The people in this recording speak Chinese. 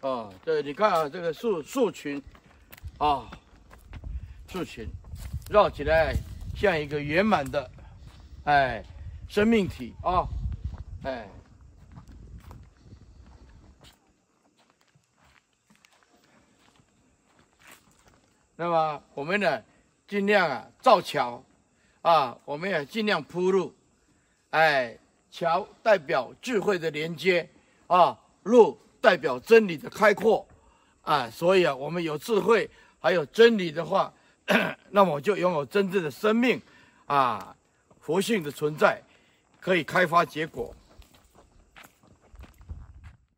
啊，对，你看啊，这个树树群，啊，树群绕起来像一个圆满的，哎，生命体啊，哎。那么我们呢，尽量啊造桥，啊，我们也尽量铺路，哎，桥代表智慧的连接，啊，路代表真理的开阔，啊，所以啊，我们有智慧，还有真理的话，那么就拥有真正的生命，啊，佛性的存在，可以开发结果。